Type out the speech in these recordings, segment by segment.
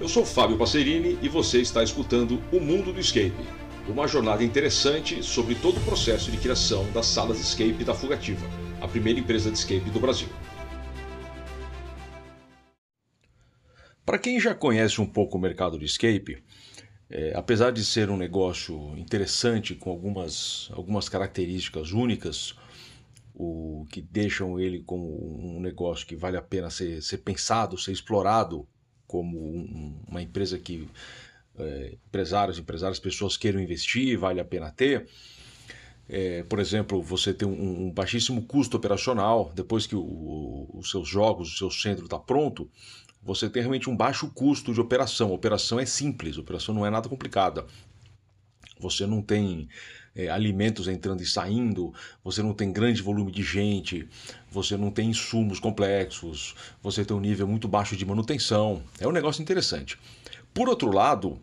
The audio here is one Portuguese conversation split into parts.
Eu sou Fábio Passerini e você está escutando O Mundo do Escape, uma jornada interessante sobre todo o processo de criação das salas escape da Fugativa, a primeira empresa de escape do Brasil. Para quem já conhece um pouco o mercado do escape, é, apesar de ser um negócio interessante com algumas, algumas características únicas, o que deixam ele como um negócio que vale a pena ser, ser pensado, ser explorado como um, uma empresa que é, empresários, empresárias, pessoas queiram investir, vale a pena ter. É, por exemplo, você tem um, um, baixíssimo custo operacional, depois que os seus jogos, o seu centro está pronto, você tem realmente um baixo custo de operação. A operação é simples, a operação não é nada complicada. Você não tem é, alimentos entrando e saindo, você não tem grande volume de gente, você não tem insumos complexos, você tem um nível muito baixo de manutenção. É um negócio interessante. Por outro lado,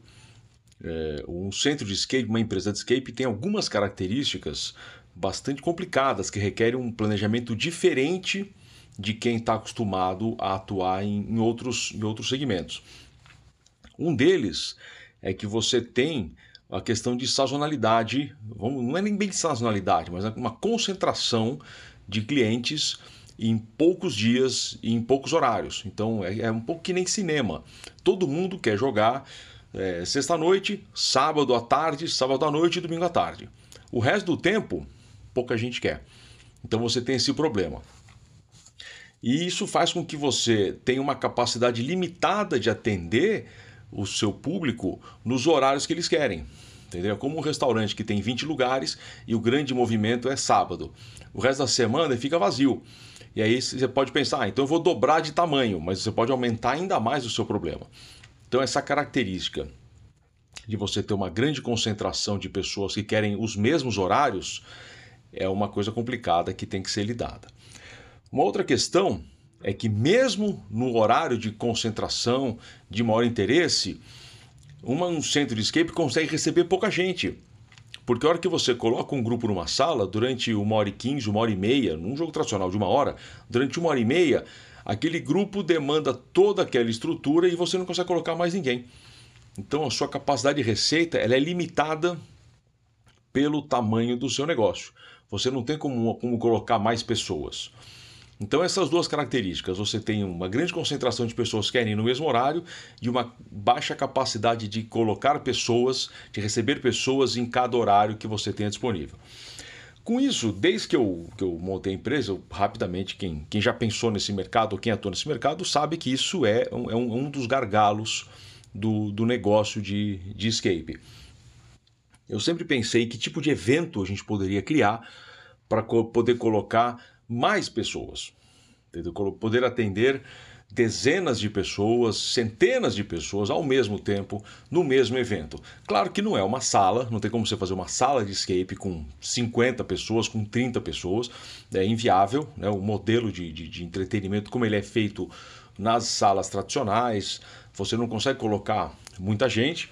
é, um centro de escape, uma empresa de escape, tem algumas características bastante complicadas que requerem um planejamento diferente de quem está acostumado a atuar em, em, outros, em outros segmentos. Um deles é que você tem a questão de sazonalidade, não é nem bem de sazonalidade, mas é uma concentração de clientes em poucos dias e em poucos horários. Então é, é um pouco que nem cinema. Todo mundo quer jogar é, sexta-noite, sábado à tarde, sábado à noite e domingo à tarde. O resto do tempo, pouca gente quer. Então você tem esse problema. E isso faz com que você tenha uma capacidade limitada de atender o seu público nos horários que eles querem. Entendeu? É como um restaurante que tem 20 lugares e o grande movimento é sábado. O resto da semana fica vazio. E aí você pode pensar, ah, então eu vou dobrar de tamanho, mas você pode aumentar ainda mais o seu problema. Então essa característica de você ter uma grande concentração de pessoas que querem os mesmos horários é uma coisa complicada que tem que ser lidada. Uma outra questão é que, mesmo no horário de concentração de maior interesse, uma, um centro de escape consegue receber pouca gente. Porque a hora que você coloca um grupo numa sala, durante uma hora e quinze, uma hora e meia, num jogo tradicional de uma hora, durante uma hora e meia, aquele grupo demanda toda aquela estrutura e você não consegue colocar mais ninguém. Então a sua capacidade de receita ela é limitada pelo tamanho do seu negócio. Você não tem como, como colocar mais pessoas. Então, essas duas características, você tem uma grande concentração de pessoas que querem no mesmo horário e uma baixa capacidade de colocar pessoas, de receber pessoas em cada horário que você tenha disponível. Com isso, desde que eu, que eu montei a empresa, eu, rapidamente, quem, quem já pensou nesse mercado ou quem atua nesse mercado sabe que isso é um, é um, dos gargalos do, do negócio de, de escape. Eu sempre pensei que tipo de evento a gente poderia criar para co poder colocar mais pessoas, entendeu? poder atender dezenas de pessoas, centenas de pessoas ao mesmo tempo no mesmo evento. Claro que não é uma sala, não tem como você fazer uma sala de escape com 50 pessoas, com 30 pessoas, é inviável. Né? O modelo de, de, de entretenimento, como ele é feito nas salas tradicionais, você não consegue colocar muita gente.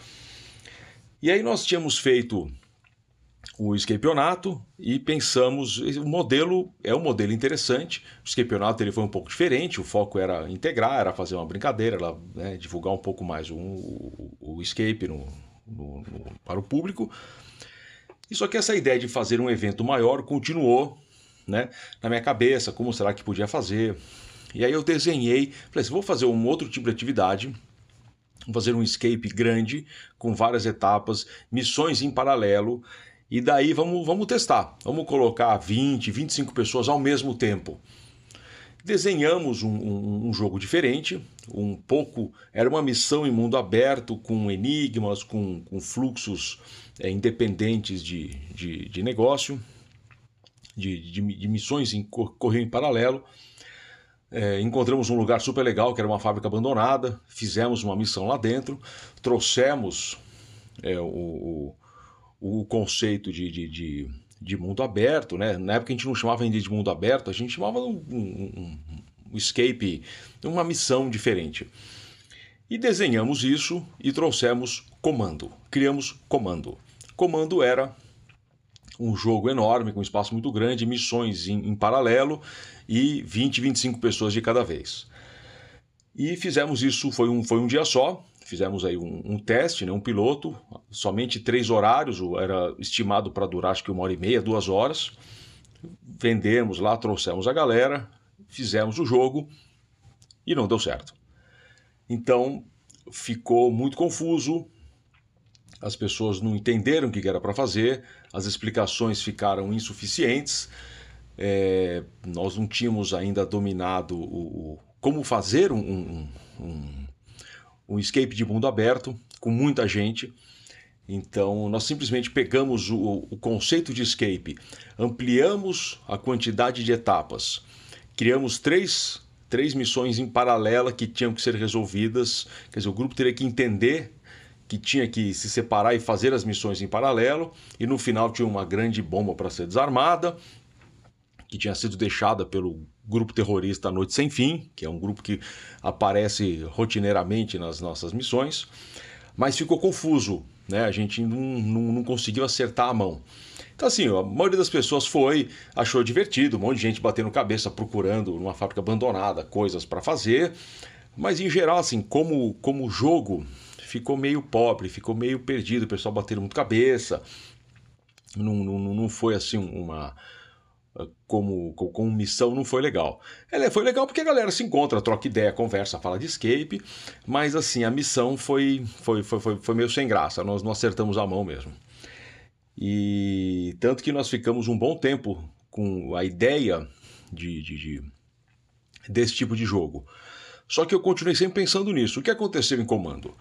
E aí nós tínhamos feito o escapionato e pensamos, o modelo é um modelo interessante, o escapionato ele foi um pouco diferente, o foco era integrar, era fazer uma brincadeira, era, né, divulgar um pouco mais o, o, o escape no, no, no, para o público, e só que essa ideia de fazer um evento maior continuou né, na minha cabeça, como será que podia fazer, e aí eu desenhei, falei assim, vou fazer um outro tipo de atividade, vou fazer um escape grande, com várias etapas, missões em paralelo, e daí vamos, vamos testar. Vamos colocar 20, 25 pessoas ao mesmo tempo. Desenhamos um, um, um jogo diferente, um pouco. Era uma missão em mundo aberto, com enigmas, com, com fluxos é, independentes de, de, de negócio, de, de, de, missões em correr em paralelo. É, encontramos um lugar super legal, que era uma fábrica abandonada, fizemos uma missão lá dentro, trouxemos é, o, o conceito de, de, de, de, mundo aberto, né? Na época a gente não chamava ainda de mundo aberto, a gente chamava um, um, um escape, uma missão diferente. E desenhamos isso e trouxemos comando. Criamos comando. Comando era um jogo enorme, com um espaço muito grande, missões em, em paralelo e 20, 25 pessoas de cada vez. E fizemos isso, foi um, foi um dia só, fizemos aí um, um, teste, né, um piloto, somente três horários, era estimado para durar acho que uma hora e meia, duas horas. Vendemos lá, trouxemos a galera, fizemos o jogo e não deu certo. Então ficou muito confuso, as pessoas não entenderam o que era para fazer, as explicações ficaram insuficientes, é, nós não tínhamos ainda dominado o, o como fazer um, um, um, um, escape de mundo aberto com muita gente. Então, nós simplesmente pegamos o, o conceito de escape, ampliamos a quantidade de etapas, criamos três, três missões em paralela que tinham que ser resolvidas. Quer dizer, o grupo teria que entender que tinha que se separar e fazer as missões em paralelo, e no final tinha uma grande bomba para ser desarmada, que tinha sido deixada pelo grupo terrorista Noite Sem Fim, que é um grupo que aparece rotineiramente nas nossas missões, mas ficou confuso, né? A gente não, não, não conseguiu acertar a mão. Então, assim, a maioria das pessoas foi, achou divertido, um monte de gente batendo cabeça procurando numa fábrica abandonada coisas para fazer, mas em geral, assim, como, como jogo, ficou meio pobre, ficou meio perdido, o pessoal batendo muito cabeça, não, não, não foi assim uma como, como missão não foi legal. Ela foi legal porque a galera se encontra, troca ideia, conversa, fala de escape, mas assim, a missão foi, foi, foi, foi, foi meio sem graça, nós não acertamos a mão mesmo. E tanto que nós ficamos um bom tempo com a ideia de, de, de desse tipo de jogo. Só que eu continuei sempre pensando nisso. O que aconteceu em comando?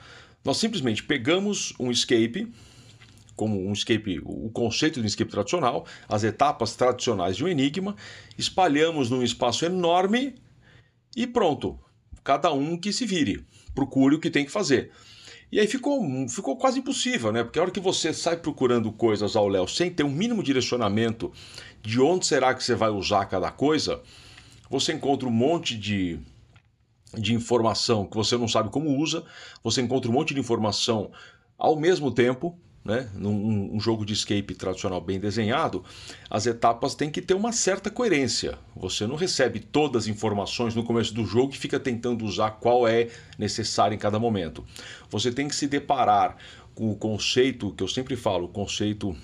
Nós simplesmente pegamos um escape como um escape, o conceito de um escape tradicional, as etapas tradicionais de um enigma, espalhamos num espaço enorme e pronto. Cada um que se vire, procure o que tem que fazer. E aí ficou, ficou quase impossível, né? Porque a hora que você sai procurando coisas ao léu sem ter um mínimo direcionamento de onde será que você vai usar cada coisa, você encontra um monte de, de informação que você não sabe como usa, você encontra um monte de informação ao mesmo tempo, né, num um jogo de escape tradicional bem desenhado, as etapas têm que ter uma certa coerência. Você não recebe todas as informações no começo do jogo e fica tentando usar qual é necessário em cada momento. Você tem que se deparar com o conceito que eu sempre falo, o conceito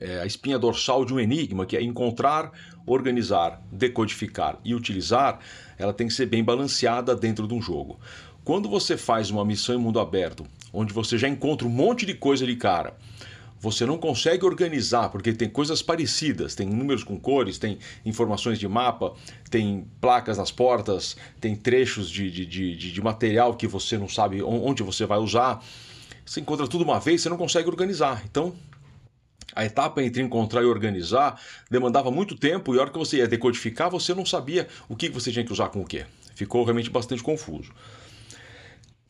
é, a espinha dorsal de um enigma, que é encontrar, organizar, decodificar e utilizar, ela tem que ser bem balanceada dentro de um jogo. Quando você faz uma missão em mundo aberto, onde você já encontra um monte de coisa de cara, você não consegue organizar, porque tem coisas parecidas, tem números com cores, tem informações de mapa, tem placas nas portas, tem trechos de, de, de, de material que você não sabe onde você vai usar. Você encontra tudo uma vez, você não consegue organizar. Então, a etapa entre encontrar e organizar demandava muito tempo e a hora que você ia decodificar, você não sabia o que você tinha que usar com o que. Ficou realmente bastante confuso.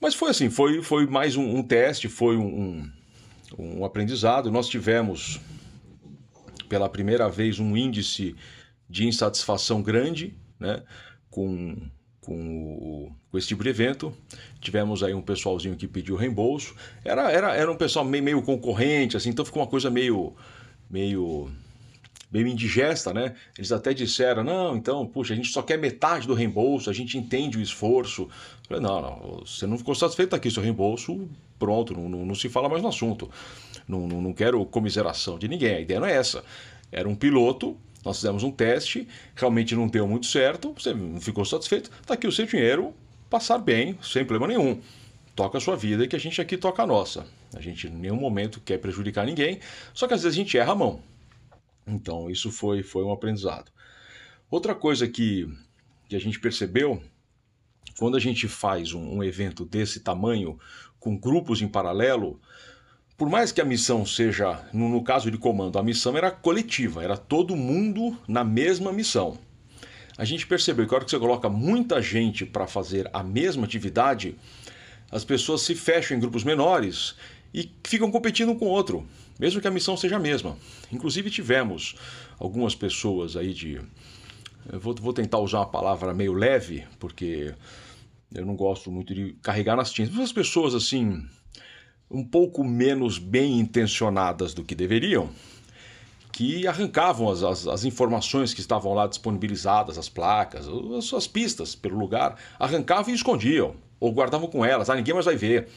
Mas foi assim, foi, foi mais um, um teste, foi um, um, aprendizado. Nós tivemos pela primeira vez um índice de insatisfação grande, né, com, com, com esse tipo de evento. Tivemos aí um pessoalzinho que pediu reembolso. Era, era, era um pessoal meio, meio concorrente, assim, então ficou uma coisa meio, meio meio indigesta, né? Eles até disseram, não, então, puxa, a gente só quer metade do reembolso, a gente entende o esforço. Eu falei, não, não, você não ficou satisfeito aqui, seu reembolso, pronto, não, não, não se fala mais no assunto. Não, não, não quero comiseração de ninguém, a ideia não é essa. Era um piloto, nós fizemos um teste, realmente não deu muito certo, você não ficou satisfeito, tá aqui o seu dinheiro, passar bem, sem problema nenhum. Toca a sua vida e que a gente aqui toca a nossa. A gente em nenhum momento quer prejudicar ninguém, só que às vezes a gente erra a mão. Então, isso foi, foi um aprendizado. Outra coisa que, que a gente percebeu, quando a gente faz um, um evento desse tamanho, com grupos em paralelo, por mais que a missão seja, no, no, caso de comando, a missão era coletiva, era todo mundo na mesma missão. A gente percebeu que a hora que você coloca muita gente para fazer a mesma atividade, as pessoas se fecham em grupos menores e ficam competindo um com o outro mesmo que a missão seja a mesma. Inclusive tivemos algumas pessoas aí de. Eu vou, vou tentar usar uma palavra meio leve, porque eu não gosto muito de carregar nas tintas. Mas as pessoas assim, um pouco menos bem intencionadas do que deveriam, que arrancavam as, as, as, informações que estavam lá disponibilizadas, as placas, as suas pistas pelo lugar, arrancavam e escondiam. ou guardavam com elas, ah, ninguém mais vai ver.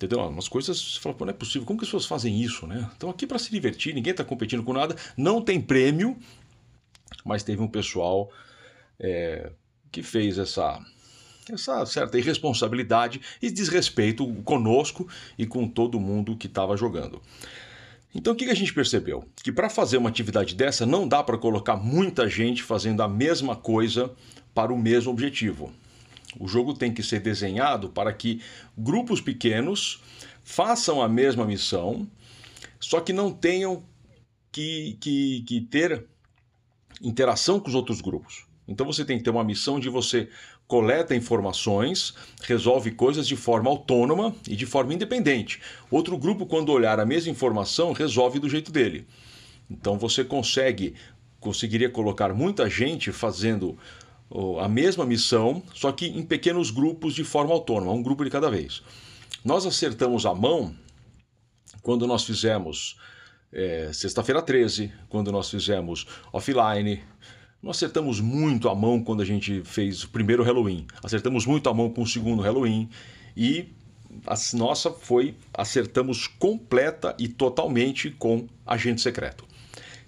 Entendeu? Umas coisas, você fala, pô, não é possível, como que as pessoas fazem isso, né? Estão aqui para se divertir, ninguém está competindo com nada, não tem prêmio, mas teve um pessoal é, que fez essa, essa certa irresponsabilidade e desrespeito conosco e com todo mundo que estava jogando. Então o que a gente percebeu? Que para fazer uma atividade dessa não dá para colocar muita gente fazendo a mesma coisa para o mesmo objetivo. O jogo tem que ser desenhado para que grupos pequenos façam a mesma missão, só que não tenham que, que, que ter interação com os outros grupos. Então você tem que ter uma missão de você coleta informações, resolve coisas de forma autônoma e de forma independente. Outro grupo, quando olhar a mesma informação, resolve do jeito dele. Então você consegue, conseguiria colocar muita gente fazendo a mesma missão, só que em pequenos grupos de forma autônoma, um grupo de cada vez. Nós acertamos a mão quando nós fizemos é, Sexta-feira 13, quando nós fizemos Offline, nós acertamos muito a mão quando a gente fez o primeiro Halloween. Acertamos muito a mão com o segundo Halloween. E a nossa foi acertamos completa e totalmente com Agente Secreto.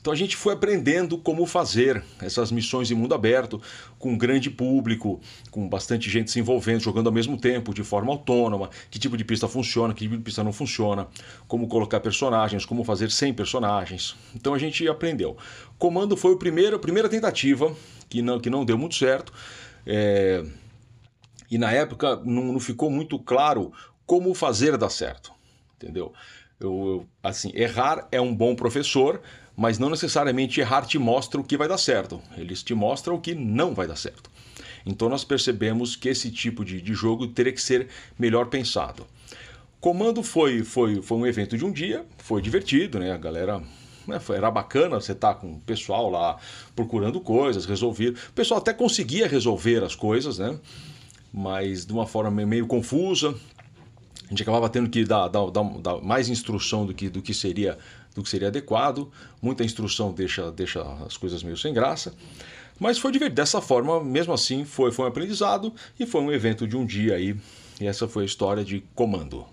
Então a gente foi aprendendo como fazer essas missões em mundo aberto, com um grande público, com bastante gente se envolvendo, jogando ao mesmo tempo, de forma autônoma, que tipo de pista funciona, que tipo de pista não funciona, como colocar personagens, como fazer sem personagens. Então a gente aprendeu. Comando foi o primeiro, a primeira tentativa, que não, que não deu muito certo. É... E na época não, não ficou muito claro como fazer dar certo. Entendeu? Eu, assim, errar é um bom professor, mas não necessariamente errar te mostra o que vai dar certo, eles te mostram o que não vai dar certo. Então nós percebemos que esse tipo de, de jogo teria que ser melhor pensado. Comando foi, foi, foi um evento de um dia, foi divertido, né? A galera né, era bacana você estar tá com o pessoal lá procurando coisas, resolver. O pessoal até conseguia resolver as coisas, né? Mas de uma forma meio confusa. A gente acabava tendo que dar, dar, dar, dar mais instrução do que, do que seria do que seria adequado. Muita instrução deixa, deixa as coisas meio sem graça. Mas foi divertido. Dessa forma, mesmo assim, foi, foi um aprendizado e foi um evento de um dia aí. E essa foi a história de comando.